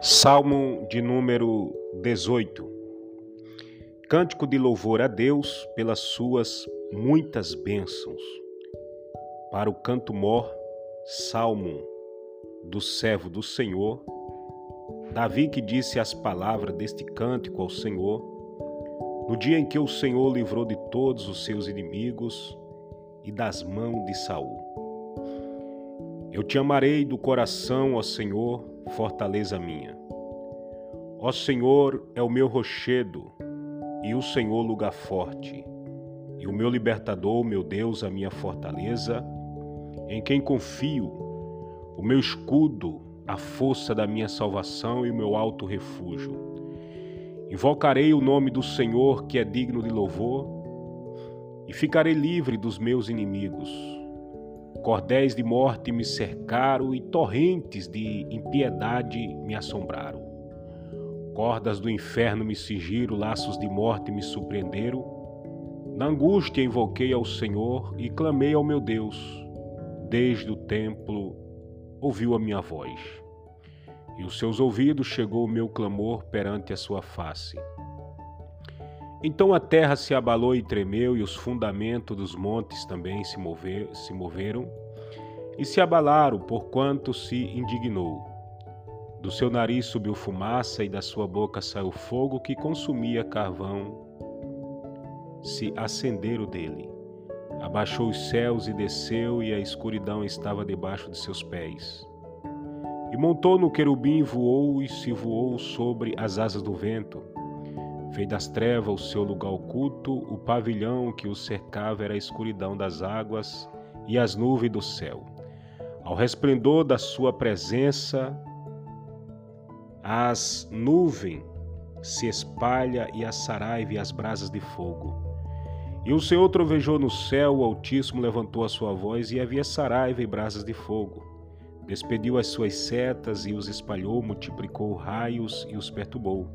Salmo de número 18 Cântico de louvor a Deus pelas suas muitas bênçãos. Para o canto mor, Salmo do servo do Senhor, Davi que disse as palavras deste cântico ao Senhor, no dia em que o Senhor livrou de todos os seus inimigos e das mãos de Saul. Eu te amarei do coração, ó Senhor, fortaleza minha. Ó Senhor é o meu rochedo e o Senhor lugar forte, e o meu libertador, meu Deus, a minha fortaleza, em quem confio, o meu escudo, a força da minha salvação e o meu alto refúgio. Invocarei o nome do Senhor, que é digno de louvor, e ficarei livre dos meus inimigos. Cordéis de morte me cercaram e torrentes de impiedade me assombraram. Cordas do inferno me cingiram, laços de morte me surpreenderam. Na angústia invoquei ao Senhor e clamei ao meu Deus. Desde o templo ouviu a minha voz. E os seus ouvidos chegou o meu clamor perante a sua face. Então a terra se abalou e tremeu, e os fundamentos dos montes também se, mover, se moveram, e se abalaram, porquanto se indignou. Do seu nariz subiu fumaça, e da sua boca saiu fogo que consumia carvão. Se acenderam dele. Abaixou os céus e desceu, e a escuridão estava debaixo de seus pés. E montou no querubim, voou e se voou sobre as asas do vento Fez das trevas o seu lugar oculto, o pavilhão que o cercava era a escuridão das águas e as nuvens do céu. Ao resplendor da sua presença, as nuvens se espalha e a saraiva e as brasas de fogo. E o Senhor trovejou no céu, o Altíssimo levantou a sua voz e havia saraiva e brasas de fogo. Despediu as suas setas e os espalhou, multiplicou raios e os perturbou.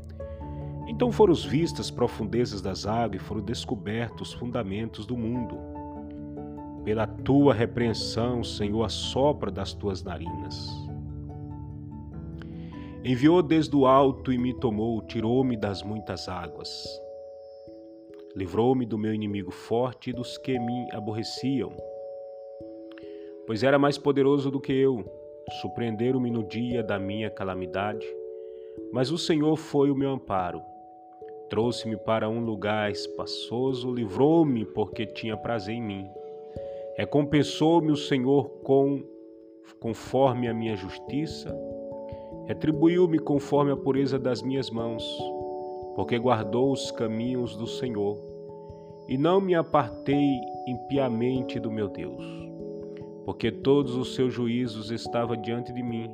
Então foram vistas as profundezas das águas e foram descobertos os fundamentos do mundo. Pela tua repreensão, Senhor, assopra das tuas narinas. Enviou desde o alto e me tomou, tirou-me das muitas águas. Livrou-me do meu inimigo forte e dos que me aborreciam. Pois era mais poderoso do que eu, surpreenderam-me no dia da minha calamidade, mas o Senhor foi o meu amparo Trouxe-me para um lugar espaçoso, livrou-me porque tinha prazer em mim. Recompensou-me o Senhor com conforme a minha justiça, retribuiu-me conforme a pureza das minhas mãos, porque guardou os caminhos do Senhor, e não me apartei impiamente do meu Deus, porque todos os seus juízos estavam diante de mim,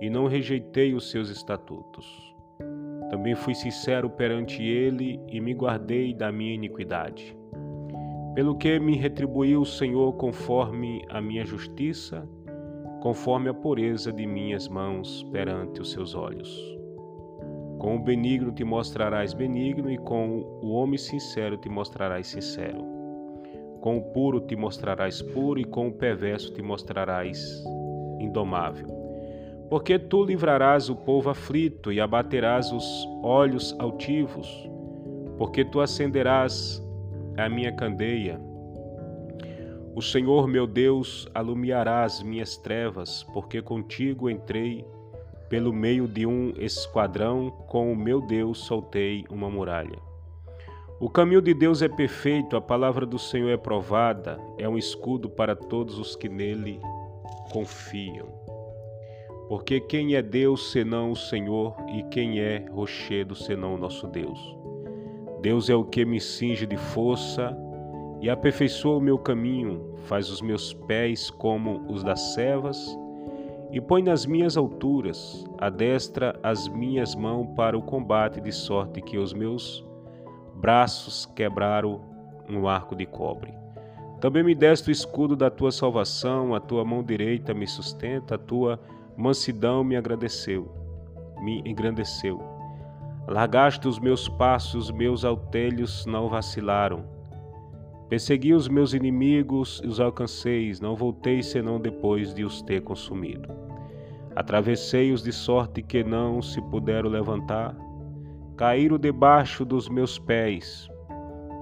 e não rejeitei os seus estatutos. Também fui sincero perante ele e me guardei da minha iniquidade. Pelo que me retribuiu o Senhor conforme a minha justiça, conforme a pureza de minhas mãos perante os seus olhos. Com o benigno te mostrarás benigno, e com o homem sincero te mostrarás sincero. Com o puro te mostrarás puro, e com o perverso te mostrarás indomável. Porque tu livrarás o povo aflito e abaterás os olhos altivos, porque tu acenderás a minha candeia. O Senhor meu Deus alumiará as minhas trevas, porque contigo entrei pelo meio de um esquadrão, com o meu Deus soltei uma muralha. O caminho de Deus é perfeito, a palavra do Senhor é provada, é um escudo para todos os que nele confiam. Porque quem é Deus senão o Senhor, e quem é rochedo senão o nosso Deus? Deus é o que me cinge de força e aperfeiçoa o meu caminho, faz os meus pés como os das servas e põe nas minhas alturas, adestra as minhas mãos para o combate, de sorte que os meus braços quebraram um arco de cobre. Também me deste o escudo da tua salvação, a tua mão direita me sustenta, a tua mansidão me agradeceu, me engrandeceu. Largaste os meus passos, meus altelhos não vacilaram. Persegui os meus inimigos e os alcancei, não voltei senão depois de os ter consumido. Atravessei-os de sorte que não se puderam levantar, caíram debaixo dos meus pés,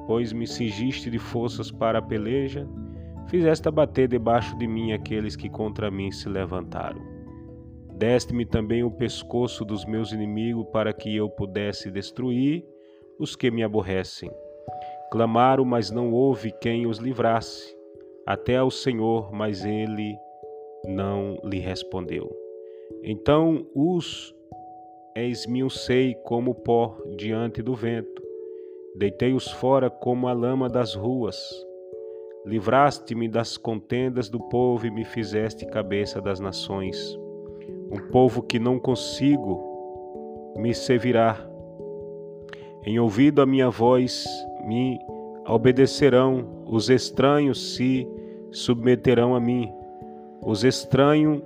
pois me cingiste de forças para a peleja, fizeste abater debaixo de mim aqueles que contra mim se levantaram. Deste-me também o pescoço dos meus inimigos para que eu pudesse destruir os que me aborrecem. Clamaram, mas não houve quem os livrasse, até ao Senhor, mas ele não lhe respondeu. Então os esmiucei como pó diante do vento, deitei-os fora como a lama das ruas. Livraste-me das contendas do povo e me fizeste cabeça das nações. Um povo que não consigo me servirá. Em ouvido a minha voz me obedecerão, os estranhos se submeterão a mim. Os estranhos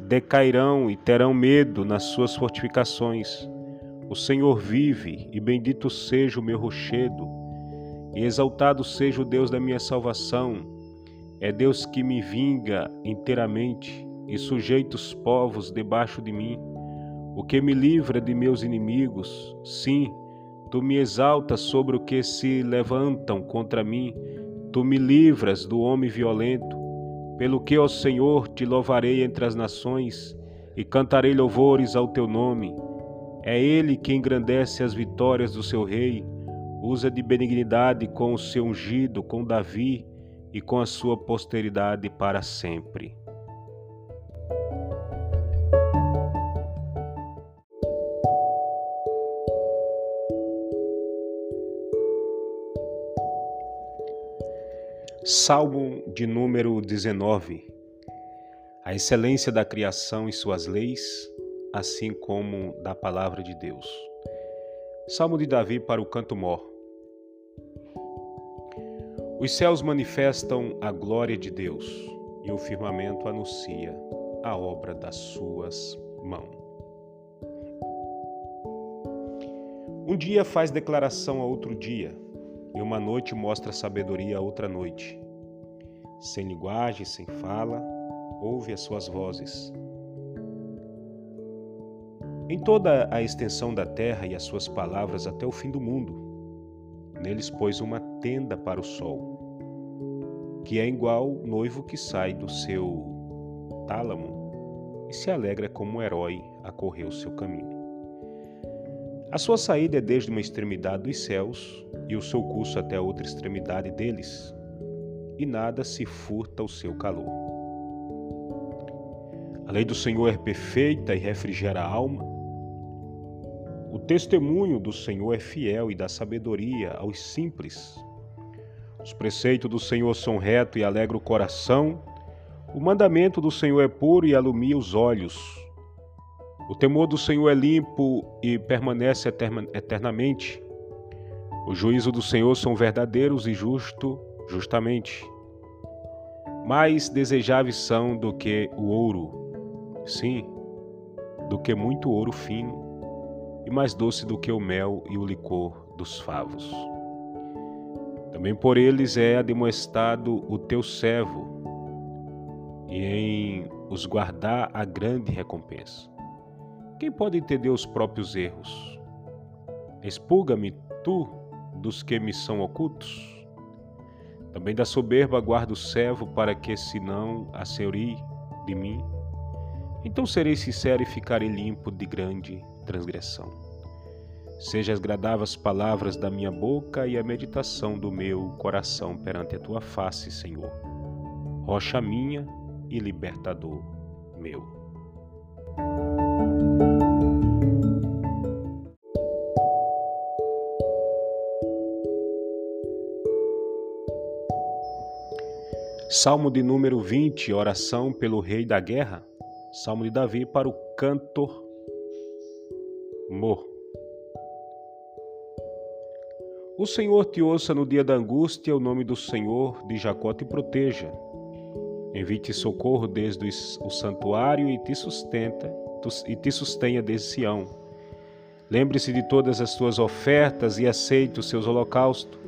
decairão e terão medo nas suas fortificações. O Senhor vive, e bendito seja o meu rochedo, e exaltado seja o Deus da minha salvação. É Deus que me vinga inteiramente e sujeita os povos debaixo de mim, o que me livra de meus inimigos. Sim, tu me exaltas sobre o que se levantam contra mim, tu me livras do homem violento. Pelo que, ó Senhor, te louvarei entre as nações e cantarei louvores ao teu nome. É ele que engrandece as vitórias do seu rei, usa de benignidade com o seu ungido, com Davi e com a sua posteridade para sempre. Salmo de número 19. A excelência da criação e suas leis, assim como da palavra de Deus. Salmo de Davi para o canto mor. Os céus manifestam a glória de Deus e o firmamento anuncia a obra das suas mãos. Um dia faz declaração a outro dia e uma noite mostra sabedoria a outra noite. Sem linguagem, sem fala, ouve as suas vozes. Em toda a extensão da terra e as suas palavras até o fim do mundo, neles pôs uma tenda para o sol, que é igual noivo que sai do seu tálamo e se alegra como um herói a correr o seu caminho. A sua saída é desde uma extremidade dos céus e o seu curso até a outra extremidade deles, e nada se furta o seu calor. A lei do Senhor é perfeita e refrigera a alma. O testemunho do Senhor é fiel e dá sabedoria aos simples. Os preceitos do Senhor são retos e alegram o coração. O mandamento do Senhor é puro e alumia os olhos. O temor do Senhor é limpo e permanece eternamente. O juízo do Senhor são verdadeiros e justo, justamente. Mais desejáveis são do que o ouro, sim, do que muito ouro fino, e mais doce do que o mel e o licor dos favos. Também por eles é admoestado o teu servo, e em os guardar a grande recompensa. Quem pode entender os próprios erros? Expulga-me tu dos que me são ocultos? Também da soberba guarda o servo para que se não asseure de mim. Então serei sincero e ficarei limpo de grande transgressão. Seja as palavras da minha boca e a meditação do meu coração perante a tua face, Senhor. Rocha minha e libertador meu. Salmo de número 20, oração pelo rei da guerra. Salmo de Davi para o cantor Mor. O Senhor te ouça no dia da angústia, o nome do Senhor de Jacó te proteja. Envie-te socorro desde o santuário e te sustenta e te sustenha desde Sião. Lembre-se de todas as tuas ofertas e aceite os seus holocaustos.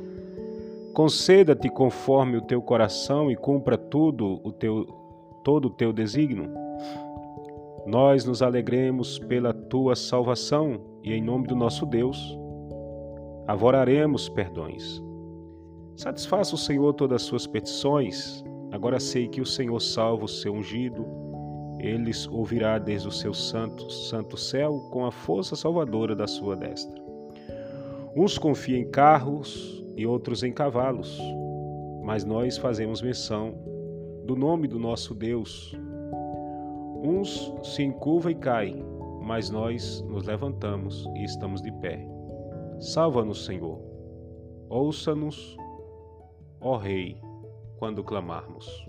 Conceda-te conforme o teu coração e cumpra tudo o teu todo o teu desígnio. Nós nos alegremos pela tua salvação e em nome do nosso Deus, avoraremos perdões. Satisfaça o Senhor todas as suas petições. Agora sei que o Senhor salva o seu ungido. Ele ouvirá desde o seu santo, santo céu com a força salvadora da sua destra. Uns confiam em carros e outros em cavalos, mas nós fazemos menção do nome do nosso Deus. Uns se encurvam e caem, mas nós nos levantamos e estamos de pé. Salva-nos, Senhor. Ouça-nos, ó Rei, quando clamarmos.